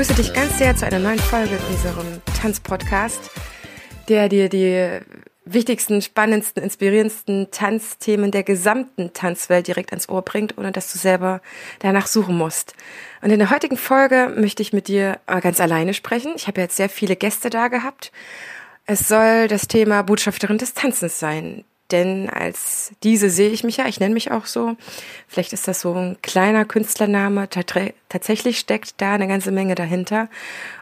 Begrüße dich ganz sehr zu einer neuen Folge unserem Tanzpodcast, der dir die wichtigsten, spannendsten, inspirierendsten Tanzthemen der gesamten Tanzwelt direkt ans Ohr bringt, ohne dass du selber danach suchen musst. Und in der heutigen Folge möchte ich mit dir ganz alleine sprechen. Ich habe jetzt sehr viele Gäste da gehabt. Es soll das Thema Botschafterin des Tanzens sein denn als diese sehe ich mich ja, ich nenne mich auch so. Vielleicht ist das so ein kleiner Künstlername, tatsächlich steckt da eine ganze Menge dahinter.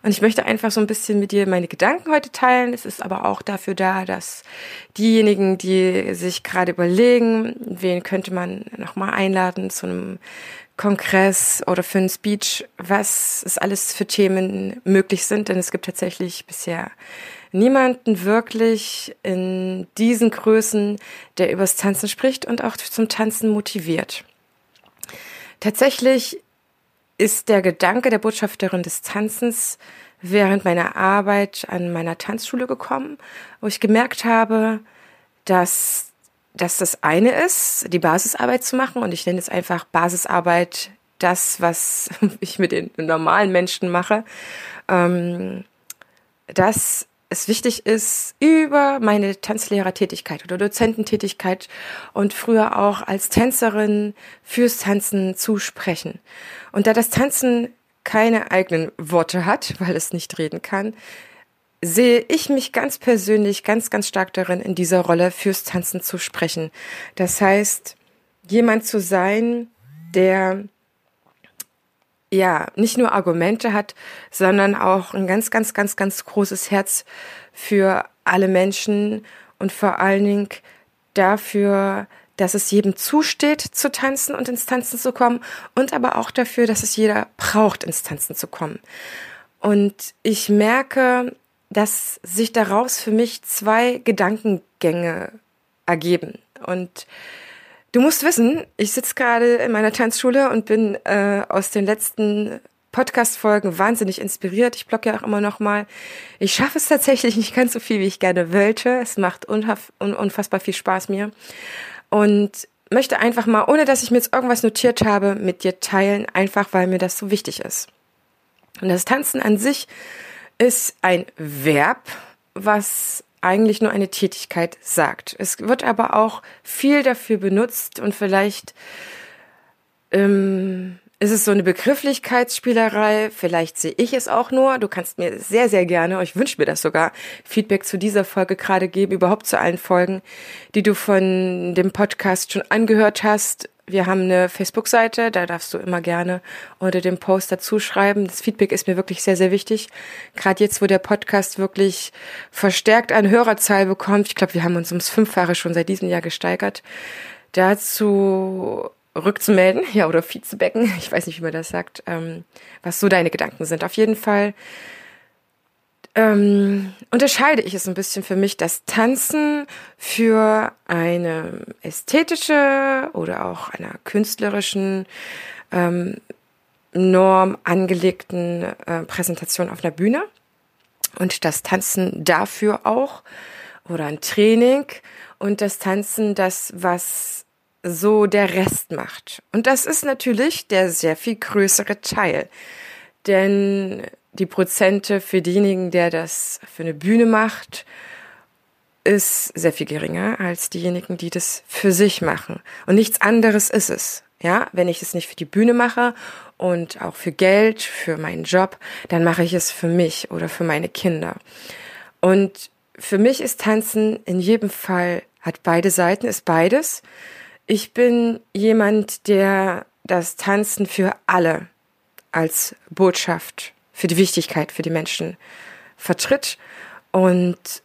Und ich möchte einfach so ein bisschen mit dir meine Gedanken heute teilen. Es ist aber auch dafür da, dass diejenigen, die sich gerade überlegen, wen könnte man nochmal einladen zu einem Kongress oder für einen Speech, was es alles für Themen möglich sind, denn es gibt tatsächlich bisher niemanden wirklich in diesen Größen, der übers Tanzen spricht und auch zum Tanzen motiviert. Tatsächlich ist der Gedanke der Botschafterin des Tanzens während meiner Arbeit an meiner Tanzschule gekommen, wo ich gemerkt habe, dass dass das eine ist, die Basisarbeit zu machen und ich nenne es einfach Basisarbeit, das, was ich mit den normalen Menschen mache, ähm, das es wichtig ist, über meine Tanzlehrertätigkeit oder Dozententätigkeit und früher auch als Tänzerin fürs Tanzen zu sprechen. Und da das Tanzen keine eigenen Worte hat, weil es nicht reden kann, sehe ich mich ganz persönlich ganz, ganz stark darin, in dieser Rolle fürs Tanzen zu sprechen. Das heißt, jemand zu sein, der ja, nicht nur Argumente hat, sondern auch ein ganz, ganz, ganz, ganz großes Herz für alle Menschen und vor allen Dingen dafür, dass es jedem zusteht, zu tanzen und ins Tanzen zu kommen und aber auch dafür, dass es jeder braucht, ins Tanzen zu kommen. Und ich merke, dass sich daraus für mich zwei Gedankengänge ergeben. Und Du musst wissen, ich sitze gerade in meiner Tanzschule und bin äh, aus den letzten Podcast-Folgen wahnsinnig inspiriert. Ich blogge ja auch immer noch mal. Ich schaffe es tatsächlich nicht ganz so viel, wie ich gerne wollte. Es macht unfassbar viel Spaß mir. Und möchte einfach mal, ohne dass ich mir jetzt irgendwas notiert habe, mit dir teilen, einfach weil mir das so wichtig ist. Und das Tanzen an sich ist ein Verb, was eigentlich nur eine Tätigkeit sagt. Es wird aber auch viel dafür benutzt und vielleicht ähm, ist es so eine Begrifflichkeitsspielerei, vielleicht sehe ich es auch nur. Du kannst mir sehr, sehr gerne, ich wünsche mir das sogar, Feedback zu dieser Folge gerade geben, überhaupt zu allen Folgen, die du von dem Podcast schon angehört hast wir haben eine Facebook-Seite, da darfst du immer gerne unter dem Post dazu schreiben. Das Feedback ist mir wirklich sehr, sehr wichtig. Gerade jetzt, wo der Podcast wirklich verstärkt an Hörerzahl bekommt. Ich glaube, wir haben uns ums Fünffache schon seit diesem Jahr gesteigert. Dazu rückzumelden, ja, oder Vizebäcken, ich weiß nicht, wie man das sagt, ähm, was so deine Gedanken sind. Auf jeden Fall ähm, unterscheide ich es ein bisschen für mich, dass Tanzen für eine ästhetische oder auch einer künstlerischen ähm, Norm angelegten äh, Präsentation auf einer Bühne und das Tanzen dafür auch oder ein Training und das Tanzen das, was so der Rest macht. Und das ist natürlich der sehr viel größere Teil. Denn die Prozente für denjenigen, der das für eine Bühne macht, ist sehr viel geringer als diejenigen, die das für sich machen. Und nichts anderes ist es. Ja, wenn ich es nicht für die Bühne mache und auch für Geld, für meinen Job, dann mache ich es für mich oder für meine Kinder. Und für mich ist Tanzen in jedem Fall, hat beide Seiten, ist beides. Ich bin jemand, der das Tanzen für alle als Botschaft für die Wichtigkeit für die Menschen vertritt. Und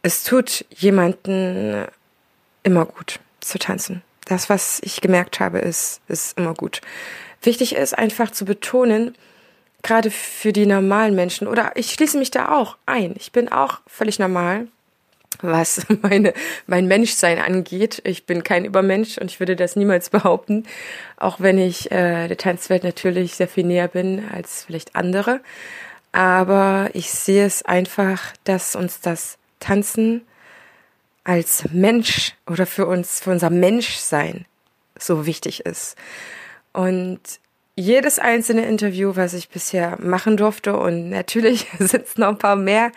es tut jemanden immer gut zu tanzen. Das, was ich gemerkt habe, ist, ist immer gut. Wichtig ist einfach zu betonen, gerade für die normalen Menschen, oder ich schließe mich da auch ein. Ich bin auch völlig normal, was meine, mein Menschsein angeht. Ich bin kein Übermensch und ich würde das niemals behaupten, auch wenn ich äh, der Tanzwelt natürlich sehr viel näher bin als vielleicht andere. Aber ich sehe es einfach, dass uns das Tanzen als Mensch oder für uns, für unser Menschsein so wichtig ist. Und jedes einzelne Interview, was ich bisher machen durfte, und natürlich sind es noch ein paar mehr,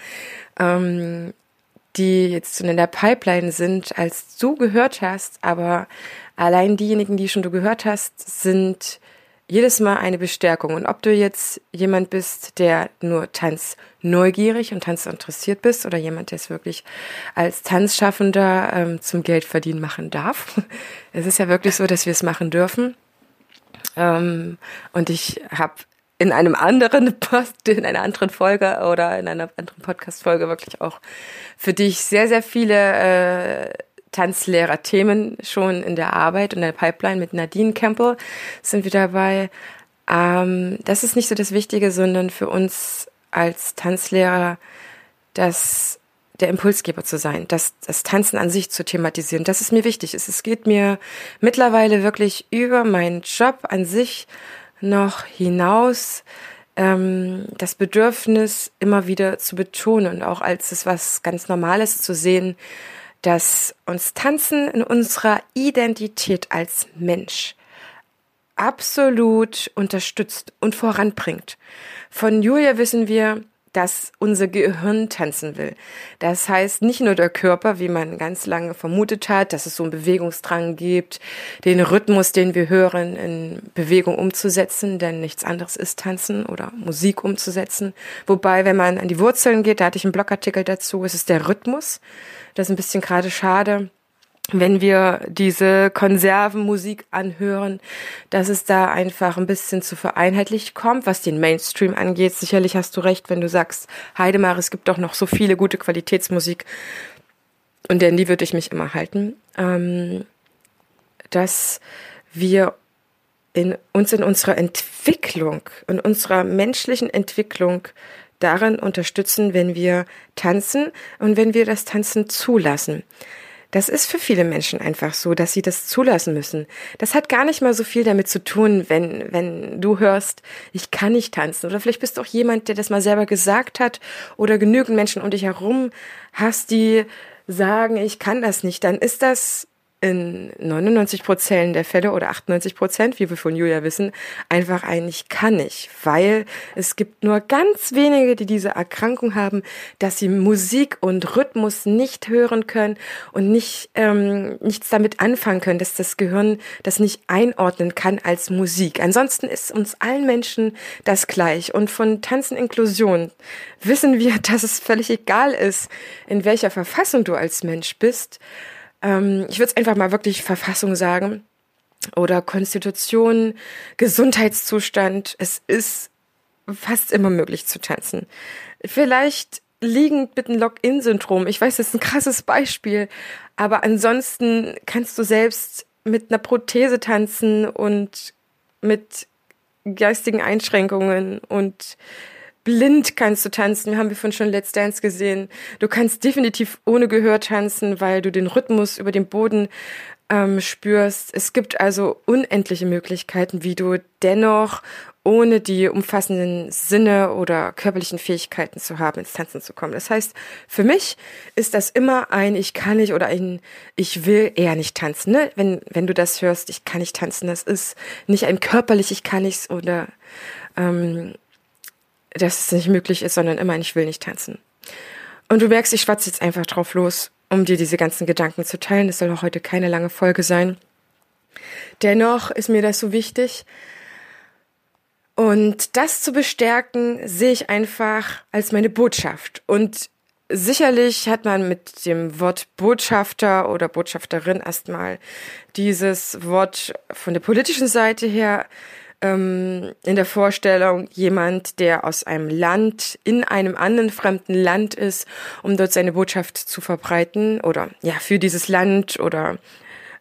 ähm, die jetzt in der Pipeline sind, als du gehört hast, aber allein diejenigen, die schon du gehört hast, sind jedes Mal eine Bestärkung. Und ob du jetzt jemand bist, der nur Tanz neugierig und Tanz interessiert bist oder jemand, der es wirklich als Tanzschaffender ähm, zum Geld verdienen machen darf. Es ist ja wirklich so, dass wir es machen dürfen. Ähm, und ich habe in einem anderen Post, in einer anderen Folge oder in einer anderen Podcast-Folge wirklich auch für dich sehr, sehr viele äh, Tanzlehrer-Themen schon in der Arbeit und der Pipeline mit Nadine Campbell sind wir dabei. Ähm, das ist nicht so das Wichtige, sondern für uns als Tanzlehrer das der Impulsgeber zu sein, das, das Tanzen an sich zu thematisieren. Das ist mir wichtig. Es, es geht mir mittlerweile wirklich über meinen Job an sich noch hinaus, ähm, das Bedürfnis immer wieder zu betonen und auch als es was ganz Normales zu sehen, dass uns Tanzen in unserer Identität als Mensch absolut unterstützt und voranbringt. Von Julia wissen wir, dass unser Gehirn tanzen will. Das heißt nicht nur der Körper, wie man ganz lange vermutet hat, dass es so einen Bewegungsdrang gibt, den Rhythmus, den wir hören, in Bewegung umzusetzen, denn nichts anderes ist tanzen oder Musik umzusetzen. Wobei, wenn man an die Wurzeln geht, da hatte ich einen Blogartikel dazu, ist es der Rhythmus. Das ist ein bisschen gerade schade wenn wir diese Konservenmusik anhören, dass es da einfach ein bisschen zu vereinheitlicht kommt, was den Mainstream angeht. Sicherlich hast du recht, wenn du sagst, Heidemar, es gibt doch noch so viele gute Qualitätsmusik. Und denn die würde ich mich immer halten. Ähm, dass wir in, uns in unserer Entwicklung, in unserer menschlichen Entwicklung daran unterstützen, wenn wir tanzen und wenn wir das Tanzen zulassen. Das ist für viele Menschen einfach so, dass sie das zulassen müssen. Das hat gar nicht mal so viel damit zu tun, wenn, wenn du hörst, ich kann nicht tanzen. Oder vielleicht bist du auch jemand, der das mal selber gesagt hat oder genügend Menschen um dich herum hast, die sagen, ich kann das nicht. Dann ist das in 99 Prozent der Fälle oder 98 Prozent, wie wir von Julia wissen, einfach eigentlich kann nicht, weil es gibt nur ganz wenige, die diese Erkrankung haben, dass sie Musik und Rhythmus nicht hören können und nicht ähm, nichts damit anfangen können, dass das Gehirn das nicht einordnen kann als Musik. Ansonsten ist uns allen Menschen das gleich und von Tanzen Inklusion wissen wir, dass es völlig egal ist, in welcher Verfassung du als Mensch bist ähm, ich würde es einfach mal wirklich Verfassung sagen oder Konstitution, Gesundheitszustand. Es ist fast immer möglich zu tanzen. Vielleicht liegend mit einem Lock-in-Syndrom. Ich weiß, das ist ein krasses Beispiel, aber ansonsten kannst du selbst mit einer Prothese tanzen und mit geistigen Einschränkungen und blind kannst du tanzen. Wir haben wir von schon Let's Dance gesehen. Du kannst definitiv ohne Gehör tanzen, weil du den Rhythmus über den Boden ähm, spürst. Es gibt also unendliche Möglichkeiten, wie du dennoch ohne die umfassenden Sinne oder körperlichen Fähigkeiten zu haben, ins Tanzen zu kommen. Das heißt, für mich ist das immer ein Ich kann nicht oder ein Ich will eher nicht tanzen. Ne? Wenn, wenn du das hörst, ich kann nicht tanzen, das ist nicht ein körperlich Ich kann nichts oder ähm, dass es nicht möglich ist, sondern immer Ich will nicht tanzen. Und du merkst, ich schwatze jetzt einfach drauf los, um dir diese ganzen Gedanken zu teilen. Das soll auch heute keine lange Folge sein. Dennoch ist mir das so wichtig. Und das zu bestärken, sehe ich einfach als meine Botschaft. Und sicherlich hat man mit dem Wort Botschafter oder Botschafterin erstmal dieses Wort von der politischen Seite her ähm, in der Vorstellung jemand, der aus einem Land in einem anderen fremden Land ist, um dort seine Botschaft zu verbreiten oder ja für dieses Land oder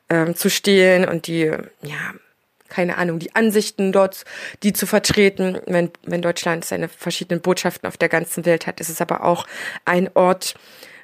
ähm, zu stehlen und die ja keine Ahnung, die Ansichten dort, die zu vertreten. Wenn, wenn Deutschland seine verschiedenen Botschaften auf der ganzen Welt hat, ist es aber auch ein Ort,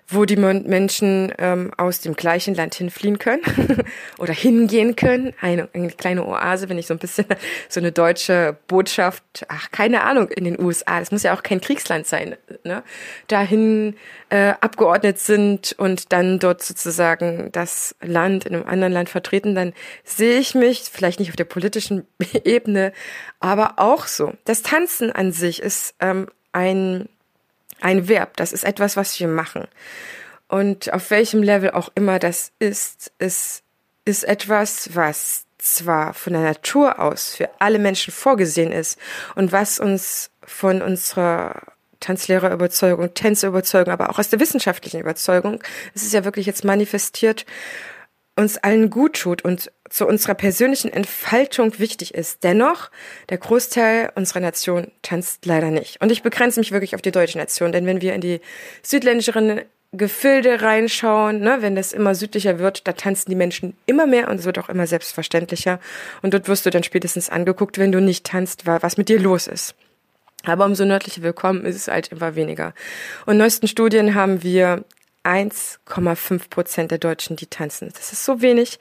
wo die Menschen ähm, aus dem gleichen Land hinfliehen können oder hingehen können. Eine, eine kleine Oase, wenn ich so ein bisschen so eine deutsche Botschaft, ach, keine Ahnung, in den USA, das muss ja auch kein Kriegsland sein, ne? dahin äh, abgeordnet sind und dann dort sozusagen das Land in einem anderen Land vertreten, dann sehe ich mich, vielleicht nicht auf der politischen Ebene, aber auch so. Das Tanzen an sich ist ähm, ein ein Verb, das ist etwas, was wir machen. Und auf welchem Level auch immer das ist, es ist etwas, was zwar von der Natur aus für alle Menschen vorgesehen ist und was uns von unserer Tanzlehrerüberzeugung, Tänzeüberzeugung, aber auch aus der wissenschaftlichen Überzeugung, es ist ja wirklich jetzt manifestiert, uns allen gut tut und zu unserer persönlichen Entfaltung wichtig ist. Dennoch, der Großteil unserer Nation tanzt leider nicht. Und ich begrenze mich wirklich auf die deutsche Nation, denn wenn wir in die südländischeren Gefilde reinschauen, ne, wenn das immer südlicher wird, da tanzen die Menschen immer mehr und es wird auch immer selbstverständlicher. Und dort wirst du dann spätestens angeguckt, wenn du nicht tanzt, was mit dir los ist. Aber umso nördlicher wir kommen, ist es halt immer weniger. Und neuesten Studien haben wir 1,5 Prozent der Deutschen, die tanzen. Das ist so wenig.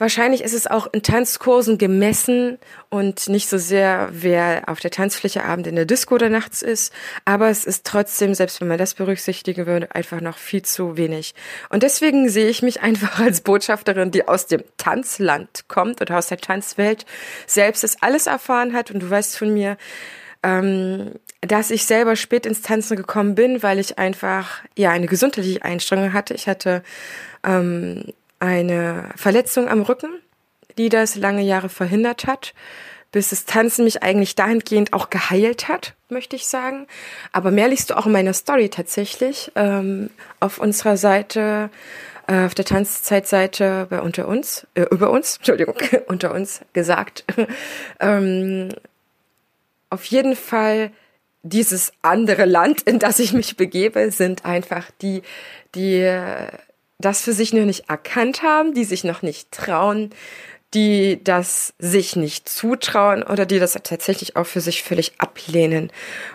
Wahrscheinlich ist es auch in Tanzkursen gemessen und nicht so sehr, wer auf der Tanzfläche abend in der Disco oder nachts ist. Aber es ist trotzdem, selbst wenn man das berücksichtigen würde, einfach noch viel zu wenig. Und deswegen sehe ich mich einfach als Botschafterin, die aus dem Tanzland kommt oder aus der Tanzwelt, selbst das alles erfahren hat. Und du weißt von mir, ähm, dass ich selber spät ins Tanzen gekommen bin, weil ich einfach ja eine gesundheitliche Einstrengung hatte. Ich hatte ähm, eine Verletzung am Rücken, die das lange Jahre verhindert hat, bis das Tanzen mich eigentlich dahingehend auch geheilt hat, möchte ich sagen. Aber mehr liest du auch in meiner Story tatsächlich ähm, auf unserer Seite äh, auf der Tanzzeitseite bei unter uns, äh, über uns, Entschuldigung, unter uns gesagt. ähm, auf jeden Fall dieses andere Land, in das ich mich begebe, sind einfach die, die das für sich noch nicht erkannt haben, die sich noch nicht trauen, die das sich nicht zutrauen oder die das tatsächlich auch für sich völlig ablehnen.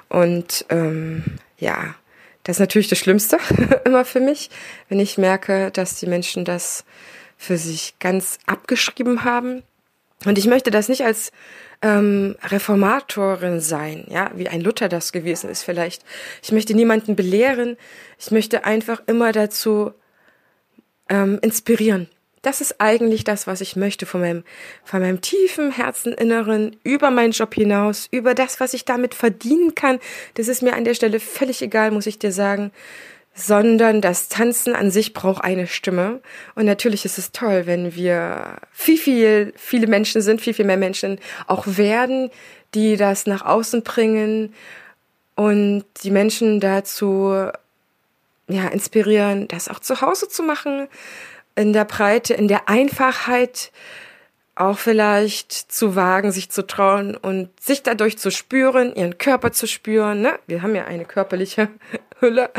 Und ähm, ja, das ist natürlich das Schlimmste immer für mich, wenn ich merke, dass die Menschen das für sich ganz abgeschrieben haben. Und ich möchte das nicht als ähm, Reformatorin sein, ja, wie ein Luther das gewesen ist vielleicht. Ich möchte niemanden belehren. Ich möchte einfach immer dazu ähm, inspirieren. Das ist eigentlich das, was ich möchte von meinem, von meinem tiefen Herzeninneren, über meinen Job hinaus, über das, was ich damit verdienen kann. Das ist mir an der Stelle völlig egal, muss ich dir sagen sondern das Tanzen an sich braucht eine Stimme. Und natürlich ist es toll, wenn wir viel, viel, viele Menschen sind, viel, viel mehr Menschen auch werden, die das nach außen bringen und die Menschen dazu, ja, inspirieren, das auch zu Hause zu machen, in der Breite, in der Einfachheit, auch vielleicht zu wagen, sich zu trauen und sich dadurch zu spüren, ihren Körper zu spüren. Ne? Wir haben ja eine körperliche Hülle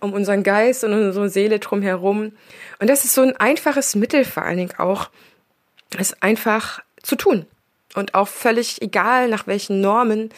um unseren Geist und unsere Seele drumherum. Und das ist so ein einfaches Mittel vor allen Dingen auch, es einfach zu tun. Und auch völlig egal, nach welchen Normen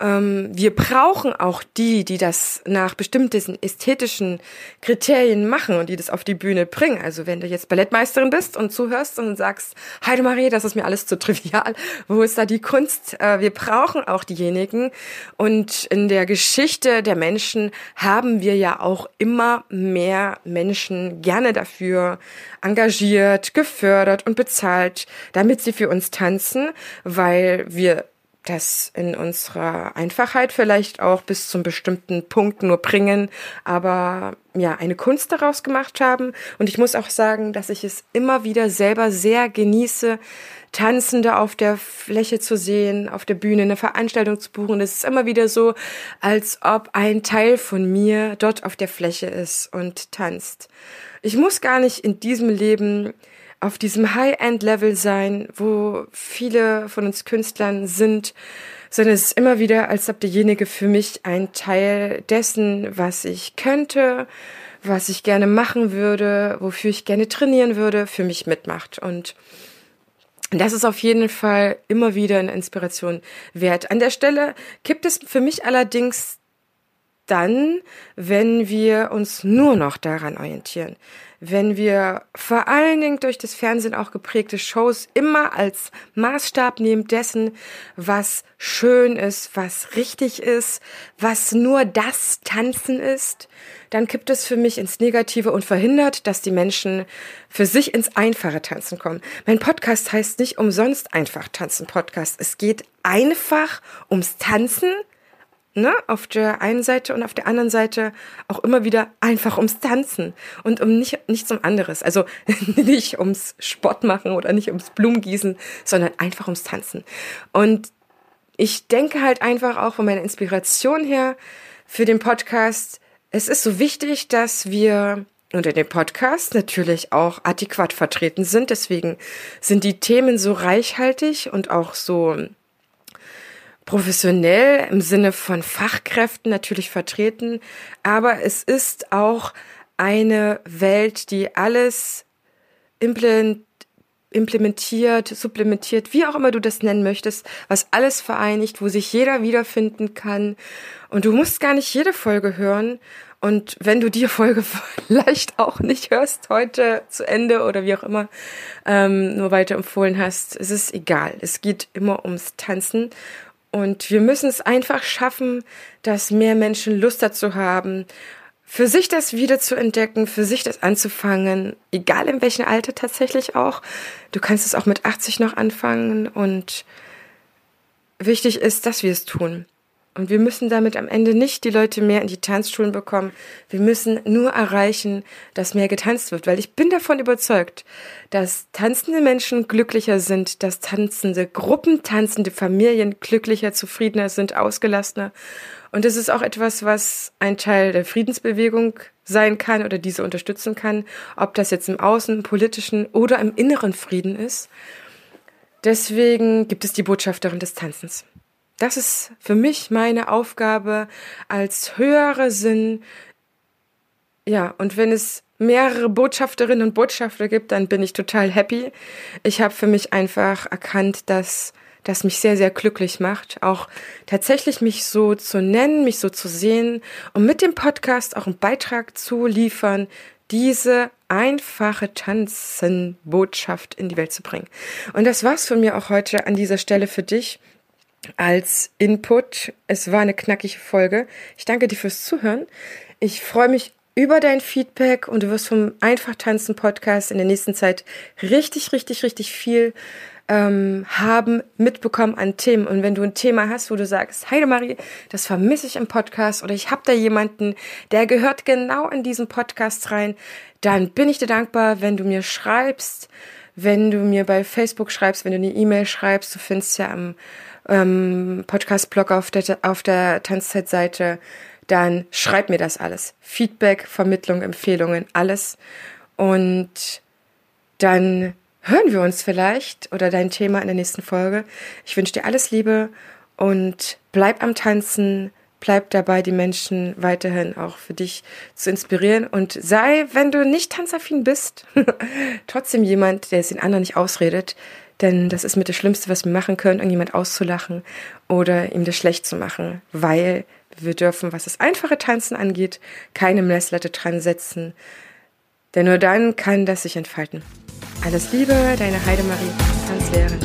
wir brauchen auch die, die das nach bestimmten ästhetischen Kriterien machen und die das auf die Bühne bringen. Also wenn du jetzt Ballettmeisterin bist und zuhörst und sagst, Heide Marie, das ist mir alles zu trivial, wo ist da die Kunst? Äh, wir brauchen auch diejenigen. Und in der Geschichte der Menschen haben wir ja auch immer mehr Menschen gerne dafür engagiert, gefördert und bezahlt, damit sie für uns tanzen, weil wir das in unserer Einfachheit vielleicht auch bis zum bestimmten Punkt nur bringen, aber ja, eine Kunst daraus gemacht haben. Und ich muss auch sagen, dass ich es immer wieder selber sehr genieße, Tanzende auf der Fläche zu sehen, auf der Bühne eine Veranstaltung zu buchen. Es ist immer wieder so, als ob ein Teil von mir dort auf der Fläche ist und tanzt. Ich muss gar nicht in diesem Leben auf diesem High-End-Level sein, wo viele von uns Künstlern sind, sondern es ist immer wieder, als ob derjenige für mich ein Teil dessen, was ich könnte, was ich gerne machen würde, wofür ich gerne trainieren würde, für mich mitmacht. Und das ist auf jeden Fall immer wieder eine Inspiration wert. An der Stelle gibt es für mich allerdings dann, wenn wir uns nur noch daran orientieren. Wenn wir vor allen Dingen durch das Fernsehen auch geprägte Shows immer als Maßstab nehmen dessen, was schön ist, was richtig ist, was nur das Tanzen ist, dann kippt es für mich ins Negative und verhindert, dass die Menschen für sich ins einfache Tanzen kommen. Mein Podcast heißt nicht umsonst einfach Tanzen Podcast. Es geht einfach ums Tanzen ne, auf der einen Seite und auf der anderen Seite auch immer wieder einfach ums Tanzen und um nicht, nichts um anderes. Also nicht ums Sport machen oder nicht ums Blumengießen, sondern einfach ums Tanzen. Und ich denke halt einfach auch von meiner Inspiration her für den Podcast, es ist so wichtig, dass wir unter dem Podcast natürlich auch adäquat vertreten sind. Deswegen sind die Themen so reichhaltig und auch so professionell im Sinne von Fachkräften natürlich vertreten, aber es ist auch eine Welt, die alles implementiert, supplementiert, wie auch immer du das nennen möchtest, was alles vereinigt, wo sich jeder wiederfinden kann. Und du musst gar nicht jede Folge hören. Und wenn du die Folge vielleicht auch nicht hörst heute zu Ende oder wie auch immer, ähm, nur weiter empfohlen hast, es ist egal. Es geht immer ums Tanzen. Und wir müssen es einfach schaffen, dass mehr Menschen Lust dazu haben, für sich das wieder zu entdecken, für sich das anzufangen, egal in welchem Alter tatsächlich auch. Du kannst es auch mit 80 noch anfangen und wichtig ist, dass wir es tun. Und wir müssen damit am Ende nicht die Leute mehr in die Tanzschulen bekommen. Wir müssen nur erreichen, dass mehr getanzt wird, weil ich bin davon überzeugt, dass tanzende Menschen glücklicher sind, dass tanzende Gruppen, tanzende Familien glücklicher, zufriedener sind, ausgelassener. Und das ist auch etwas, was ein Teil der Friedensbewegung sein kann oder diese unterstützen kann, ob das jetzt im außen, politischen oder im inneren Frieden ist. Deswegen gibt es die Botschafterin des Tanzens. Das ist für mich meine Aufgabe als höhere Sinn. Ja, und wenn es mehrere Botschafterinnen und Botschafter gibt, dann bin ich total happy. Ich habe für mich einfach erkannt, dass das mich sehr, sehr glücklich macht, auch tatsächlich mich so zu nennen, mich so zu sehen und mit dem Podcast auch einen Beitrag zu liefern, diese einfache Tanzenbotschaft in die Welt zu bringen. Und das war's von mir auch heute an dieser Stelle für dich als Input. Es war eine knackige Folge. Ich danke dir fürs Zuhören. Ich freue mich über dein Feedback und du wirst vom Einfach tanzen Podcast in der nächsten Zeit richtig, richtig, richtig viel ähm, haben, mitbekommen an Themen. Und wenn du ein Thema hast, wo du sagst, Heidemarie, das vermisse ich im Podcast oder ich habe da jemanden, der gehört genau in diesen Podcast rein, dann bin ich dir dankbar, wenn du mir schreibst, wenn du mir bei Facebook schreibst, wenn du eine E-Mail schreibst. Du findest ja am ähm, Podcast-Blog auf der, auf der Tanzzeitseite, dann schreib mir das alles. Feedback, Vermittlung, Empfehlungen, alles. Und dann hören wir uns vielleicht oder dein Thema in der nächsten Folge. Ich wünsche dir alles Liebe und bleib am Tanzen, bleib dabei, die Menschen weiterhin auch für dich zu inspirieren und sei, wenn du nicht tanzaffin bist, trotzdem jemand, der es den anderen nicht ausredet, denn das ist mit das Schlimmste, was wir machen können, irgendjemand auszulachen oder ihm das schlecht zu machen, weil wir dürfen, was das einfache Tanzen angeht, keine Messlatte dran setzen, denn nur dann kann das sich entfalten. Alles Liebe, deine Heidemarie, Tanzlehrerin.